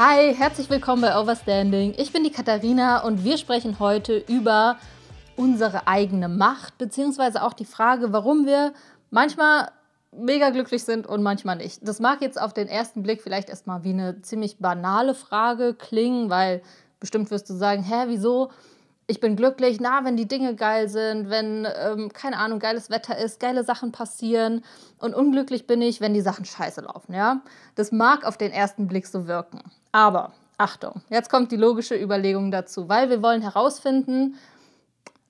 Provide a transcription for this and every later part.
Hi, herzlich willkommen bei Overstanding. Ich bin die Katharina und wir sprechen heute über unsere eigene Macht, beziehungsweise auch die Frage, warum wir manchmal mega glücklich sind und manchmal nicht. Das mag jetzt auf den ersten Blick vielleicht erstmal wie eine ziemlich banale Frage klingen, weil bestimmt wirst du sagen, hä, wieso? Ich bin glücklich, na, wenn die Dinge geil sind, wenn, ähm, keine Ahnung, geiles Wetter ist, geile Sachen passieren. Und unglücklich bin ich, wenn die Sachen scheiße laufen, ja? Das mag auf den ersten Blick so wirken. Aber, Achtung, jetzt kommt die logische Überlegung dazu, weil wir wollen herausfinden,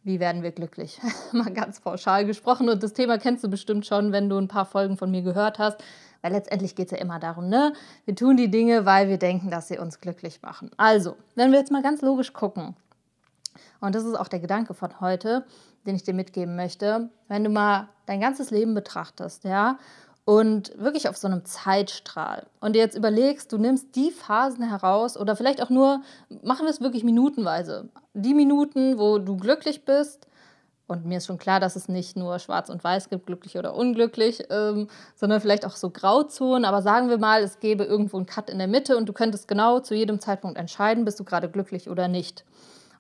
wie werden wir glücklich? Mal ganz pauschal gesprochen. Und das Thema kennst du bestimmt schon, wenn du ein paar Folgen von mir gehört hast. Weil letztendlich geht es ja immer darum, ne? Wir tun die Dinge, weil wir denken, dass sie uns glücklich machen. Also, wenn wir jetzt mal ganz logisch gucken, und das ist auch der Gedanke von heute, den ich dir mitgeben möchte, wenn du mal dein ganzes Leben betrachtest, ja, und wirklich auf so einem Zeitstrahl und dir jetzt überlegst, du nimmst die Phasen heraus oder vielleicht auch nur, machen wir es wirklich minutenweise, die Minuten, wo du glücklich bist, und mir ist schon klar, dass es nicht nur schwarz und weiß gibt, glücklich oder unglücklich, ähm, sondern vielleicht auch so Grauzonen. Aber sagen wir mal, es gäbe irgendwo einen Cut in der Mitte und du könntest genau zu jedem Zeitpunkt entscheiden, bist du gerade glücklich oder nicht.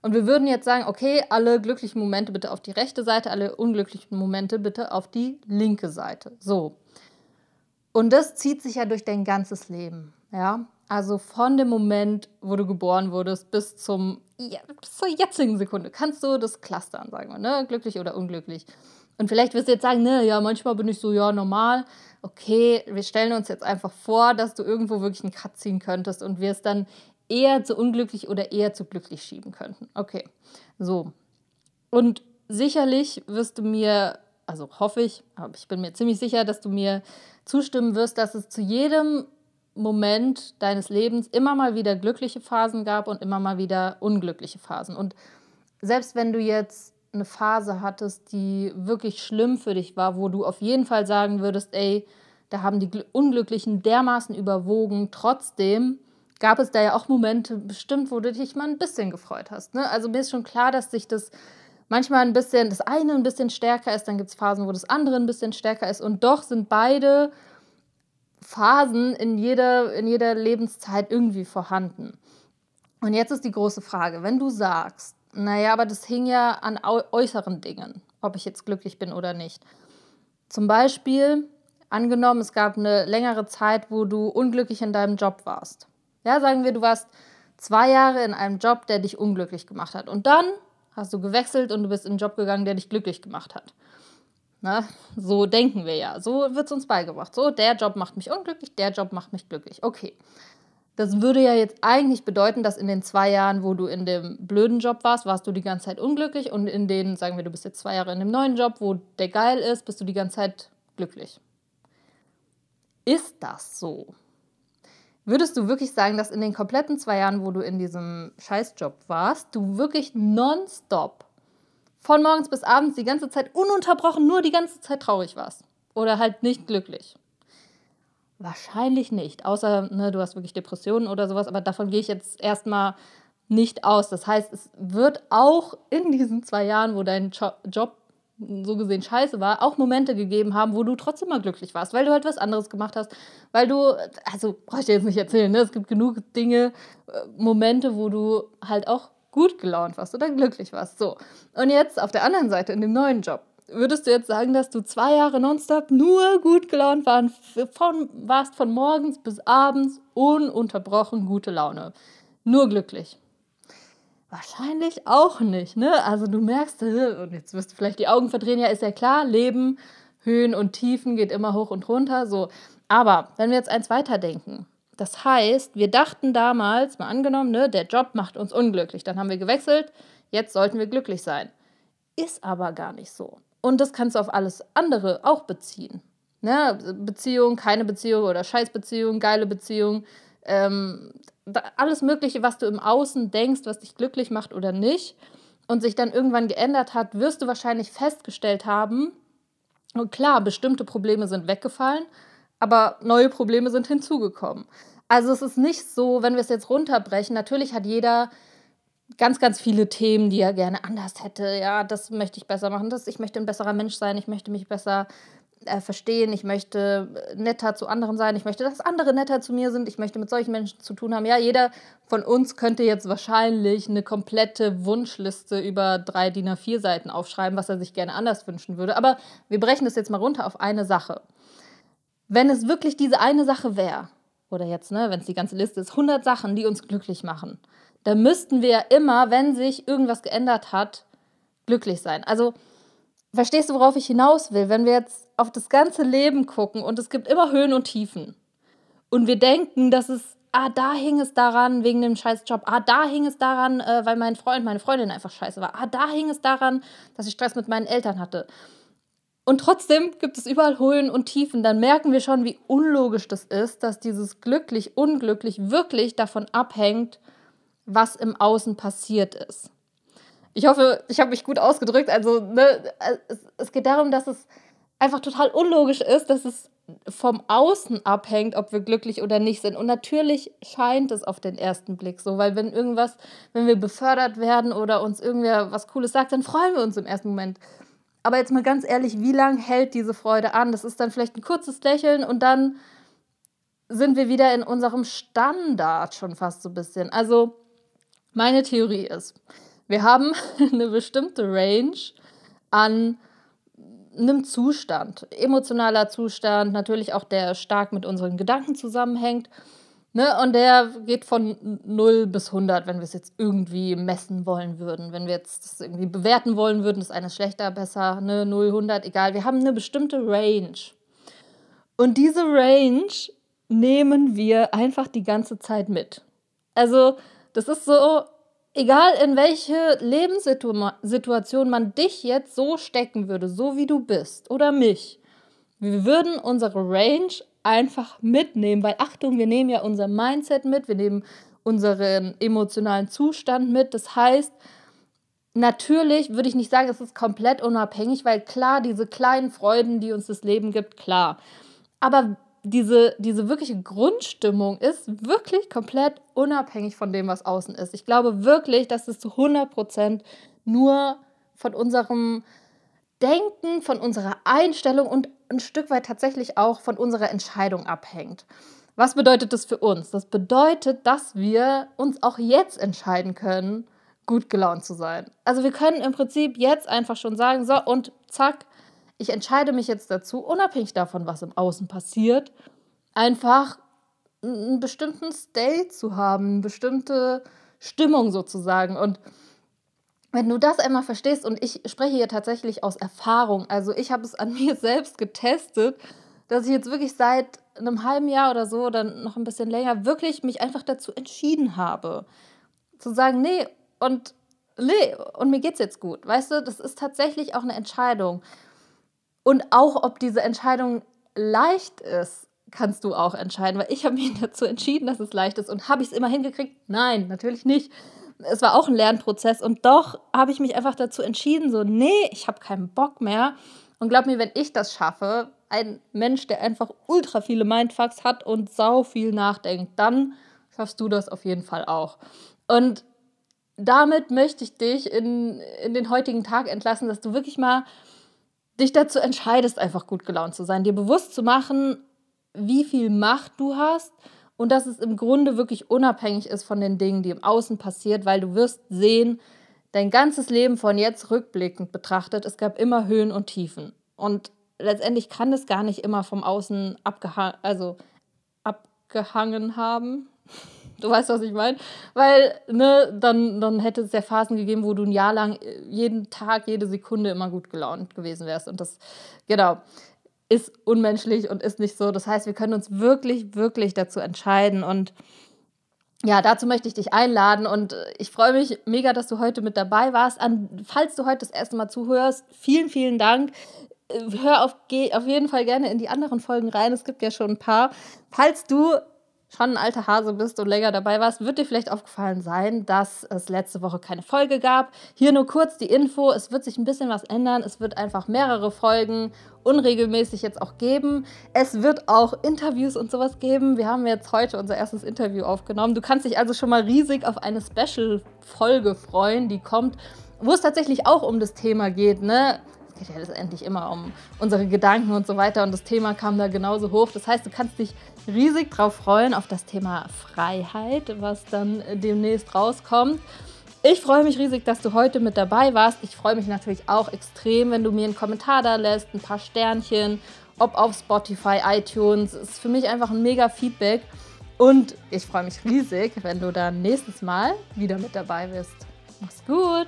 Und wir würden jetzt sagen, okay, alle glücklichen Momente bitte auf die rechte Seite, alle unglücklichen Momente bitte auf die linke Seite. So. Und das zieht sich ja durch dein ganzes Leben. Ja? Also von dem Moment, wo du geboren wurdest, bis, zum, ja, bis zur jetzigen Sekunde kannst du das clustern, sagen wir, ne? glücklich oder unglücklich. Und vielleicht wirst du jetzt sagen, ne, ja, manchmal bin ich so, ja, normal. Okay, wir stellen uns jetzt einfach vor, dass du irgendwo wirklich einen Cut ziehen könntest und wir es dann eher zu unglücklich oder eher zu glücklich schieben könnten. Okay, so. Und sicherlich wirst du mir, also hoffe ich, aber ich bin mir ziemlich sicher, dass du mir zustimmen wirst, dass es zu jedem Moment deines Lebens immer mal wieder glückliche Phasen gab und immer mal wieder unglückliche Phasen. Und selbst wenn du jetzt eine Phase hattest, die wirklich schlimm für dich war, wo du auf jeden Fall sagen würdest, ey, da haben die Unglücklichen dermaßen überwogen, trotzdem gab es da ja auch Momente bestimmt, wo du dich mal ein bisschen gefreut hast. Ne? Also mir ist schon klar, dass sich das manchmal ein bisschen, das eine ein bisschen stärker ist, dann gibt es Phasen, wo das andere ein bisschen stärker ist. Und doch sind beide Phasen in jeder, in jeder Lebenszeit irgendwie vorhanden. Und jetzt ist die große Frage, wenn du sagst, naja, aber das hing ja an äußeren Dingen, ob ich jetzt glücklich bin oder nicht. Zum Beispiel, angenommen, es gab eine längere Zeit, wo du unglücklich in deinem Job warst. Ja, sagen wir, du warst zwei Jahre in einem Job, der dich unglücklich gemacht hat. Und dann hast du gewechselt und du bist in einen Job gegangen, der dich glücklich gemacht hat. Na, so denken wir ja. So wird es uns beigebracht. So, der Job macht mich unglücklich, der Job macht mich glücklich. Okay. Das würde ja jetzt eigentlich bedeuten, dass in den zwei Jahren, wo du in dem blöden Job warst, warst du die ganze Zeit unglücklich und in den, sagen wir, du bist jetzt zwei Jahre in dem neuen Job, wo der geil ist, bist du die ganze Zeit glücklich. Ist das so? Würdest du wirklich sagen, dass in den kompletten zwei Jahren, wo du in diesem Scheißjob warst, du wirklich nonstop von morgens bis abends die ganze Zeit ununterbrochen nur die ganze Zeit traurig warst. Oder halt nicht glücklich. Wahrscheinlich nicht, außer ne, du hast wirklich Depressionen oder sowas, aber davon gehe ich jetzt erstmal nicht aus. Das heißt, es wird auch in diesen zwei Jahren, wo dein Job so gesehen scheiße war, auch Momente gegeben haben, wo du trotzdem mal glücklich warst, weil du halt was anderes gemacht hast, weil du, also brauche ich dir jetzt nicht erzählen, ne? es gibt genug Dinge, äh, Momente, wo du halt auch gut gelaunt warst oder glücklich warst. So. Und jetzt auf der anderen Seite, in dem neuen Job, würdest du jetzt sagen, dass du zwei Jahre nonstop nur gut gelaunt waren, von, warst von morgens bis abends ununterbrochen gute Laune. Nur glücklich. Wahrscheinlich auch nicht, ne? Also du merkst, äh, und jetzt wirst du vielleicht die Augen verdrehen, ja, ist ja klar, Leben, Höhen und Tiefen geht immer hoch und runter, so. Aber wenn wir jetzt eins weiterdenken, das heißt, wir dachten damals, mal angenommen, ne, der Job macht uns unglücklich. Dann haben wir gewechselt, jetzt sollten wir glücklich sein. Ist aber gar nicht so. Und das kannst du auf alles andere auch beziehen. Ne? Beziehung, keine Beziehung oder Scheißbeziehung, geile Beziehung. Ähm, alles Mögliche, was du im Außen denkst, was dich glücklich macht oder nicht, und sich dann irgendwann geändert hat, wirst du wahrscheinlich festgestellt haben, und klar, bestimmte Probleme sind weggefallen, aber neue Probleme sind hinzugekommen. Also es ist nicht so, wenn wir es jetzt runterbrechen, natürlich hat jeder ganz, ganz viele Themen, die er gerne anders hätte. Ja, das möchte ich besser machen, das, ich möchte ein besserer Mensch sein, ich möchte mich besser äh, verstehen, ich möchte netter zu anderen sein, ich möchte, dass andere netter zu mir sind, ich möchte mit solchen Menschen zu tun haben. Ja, jeder von uns könnte jetzt wahrscheinlich eine komplette Wunschliste über drei DIN A4 Seiten aufschreiben, was er sich gerne anders wünschen würde. Aber wir brechen das jetzt mal runter auf eine Sache. Wenn es wirklich diese eine Sache wäre, oder jetzt, ne, wenn es die ganze Liste ist, 100 Sachen, die uns glücklich machen, dann müssten wir ja immer, wenn sich irgendwas geändert hat, glücklich sein. Also, verstehst du, worauf ich hinaus will? Wenn wir jetzt auf das ganze Leben gucken und es gibt immer Höhen und Tiefen und wir denken, dass es, ah, da hing es daran wegen dem scheiß Job, ah, da hing es daran, äh, weil mein Freund, meine Freundin einfach scheiße war, ah, da hing es daran, dass ich Stress mit meinen Eltern hatte. Und trotzdem gibt es überall Höhen und Tiefen. Dann merken wir schon, wie unlogisch das ist, dass dieses glücklich, unglücklich wirklich davon abhängt, was im Außen passiert ist. Ich hoffe, ich habe mich gut ausgedrückt. Also, ne, es, es geht darum, dass es einfach total unlogisch ist, dass es vom Außen abhängt, ob wir glücklich oder nicht sind. Und natürlich scheint es auf den ersten Blick so, weil wenn irgendwas, wenn wir befördert werden oder uns irgendwer was Cooles sagt, dann freuen wir uns im ersten Moment. Aber jetzt mal ganz ehrlich, wie lange hält diese Freude an? Das ist dann vielleicht ein kurzes Lächeln und dann sind wir wieder in unserem Standard schon fast so ein bisschen. Also meine Theorie ist, wir haben eine bestimmte Range an einem Zustand, emotionaler Zustand, natürlich auch der stark mit unseren Gedanken zusammenhängt. Ne? Und der geht von 0 bis 100, wenn wir es jetzt irgendwie messen wollen würden. Wenn wir jetzt das irgendwie bewerten wollen würden, ist eines schlechter, besser, ne? 0, 100, egal. Wir haben eine bestimmte Range. Und diese Range nehmen wir einfach die ganze Zeit mit. Also, das ist so, egal in welche Lebenssituation man dich jetzt so stecken würde, so wie du bist, oder mich, wir würden unsere Range einfach mitnehmen, weil Achtung, wir nehmen ja unser Mindset mit, wir nehmen unseren emotionalen Zustand mit. Das heißt, natürlich würde ich nicht sagen, es ist komplett unabhängig, weil klar, diese kleinen Freuden, die uns das Leben gibt, klar. Aber diese, diese wirkliche Grundstimmung ist wirklich komplett unabhängig von dem, was außen ist. Ich glaube wirklich, dass es zu 100 Prozent nur von unserem Denken, von unserer Einstellung und ein Stück weit tatsächlich auch von unserer Entscheidung abhängt. Was bedeutet das für uns? Das bedeutet, dass wir uns auch jetzt entscheiden können, gut gelaunt zu sein. Also wir können im Prinzip jetzt einfach schon sagen, so und zack, ich entscheide mich jetzt dazu, unabhängig davon, was im Außen passiert, einfach einen bestimmten State zu haben, eine bestimmte Stimmung sozusagen. Und wenn du das einmal verstehst, und ich spreche hier tatsächlich aus Erfahrung, also ich habe es an mir selbst getestet, dass ich jetzt wirklich seit einem halben Jahr oder so oder noch ein bisschen länger wirklich mich einfach dazu entschieden habe, zu sagen, nee, und nee, und mir geht's jetzt gut. Weißt du, das ist tatsächlich auch eine Entscheidung. Und auch, ob diese Entscheidung leicht ist, kannst du auch entscheiden, weil ich habe mich dazu entschieden, dass es leicht ist. Und habe ich es immer hingekriegt? Nein, natürlich nicht es war auch ein Lernprozess und doch habe ich mich einfach dazu entschieden, so, nee, ich habe keinen Bock mehr. Und glaub mir, wenn ich das schaffe, ein Mensch, der einfach ultra viele Mindfucks hat und sau viel nachdenkt, dann schaffst du das auf jeden Fall auch. Und damit möchte ich dich in, in den heutigen Tag entlassen, dass du wirklich mal dich dazu entscheidest, einfach gut gelaunt zu sein, dir bewusst zu machen, wie viel Macht du hast und dass es im Grunde wirklich unabhängig ist von den Dingen, die im Außen passiert, weil du wirst sehen, dein ganzes Leben von jetzt rückblickend betrachtet, es gab immer Höhen und Tiefen. Und letztendlich kann es gar nicht immer vom Außen abgeha also abgehangen haben. Du weißt, was ich meine? Weil, ne, dann, dann hätte es ja Phasen gegeben, wo du ein Jahr lang jeden Tag, jede Sekunde immer gut gelaunt gewesen wärst. Und das, genau ist unmenschlich und ist nicht so. Das heißt, wir können uns wirklich, wirklich dazu entscheiden. Und ja, dazu möchte ich dich einladen und ich freue mich mega, dass du heute mit dabei warst. An, falls du heute das erste Mal zuhörst, vielen, vielen Dank. Hör auf, geh auf jeden Fall gerne in die anderen Folgen rein. Es gibt ja schon ein paar. Falls du schon ein alter Hase bist und länger dabei warst, wird dir vielleicht aufgefallen sein, dass es letzte Woche keine Folge gab. Hier nur kurz die Info, es wird sich ein bisschen was ändern. Es wird einfach mehrere Folgen unregelmäßig jetzt auch geben. Es wird auch Interviews und sowas geben. Wir haben jetzt heute unser erstes Interview aufgenommen. Du kannst dich also schon mal riesig auf eine Special-Folge freuen, die kommt, wo es tatsächlich auch um das Thema geht, ne? Geht ja letztendlich immer um unsere Gedanken und so weiter. Und das Thema kam da genauso hoch. Das heißt, du kannst dich riesig drauf freuen, auf das Thema Freiheit, was dann demnächst rauskommt. Ich freue mich riesig, dass du heute mit dabei warst. Ich freue mich natürlich auch extrem, wenn du mir einen Kommentar da lässt, ein paar Sternchen, ob auf Spotify, iTunes. Das ist für mich einfach ein mega Feedback. Und ich freue mich riesig, wenn du dann nächstes Mal wieder mit dabei bist. Mach's gut!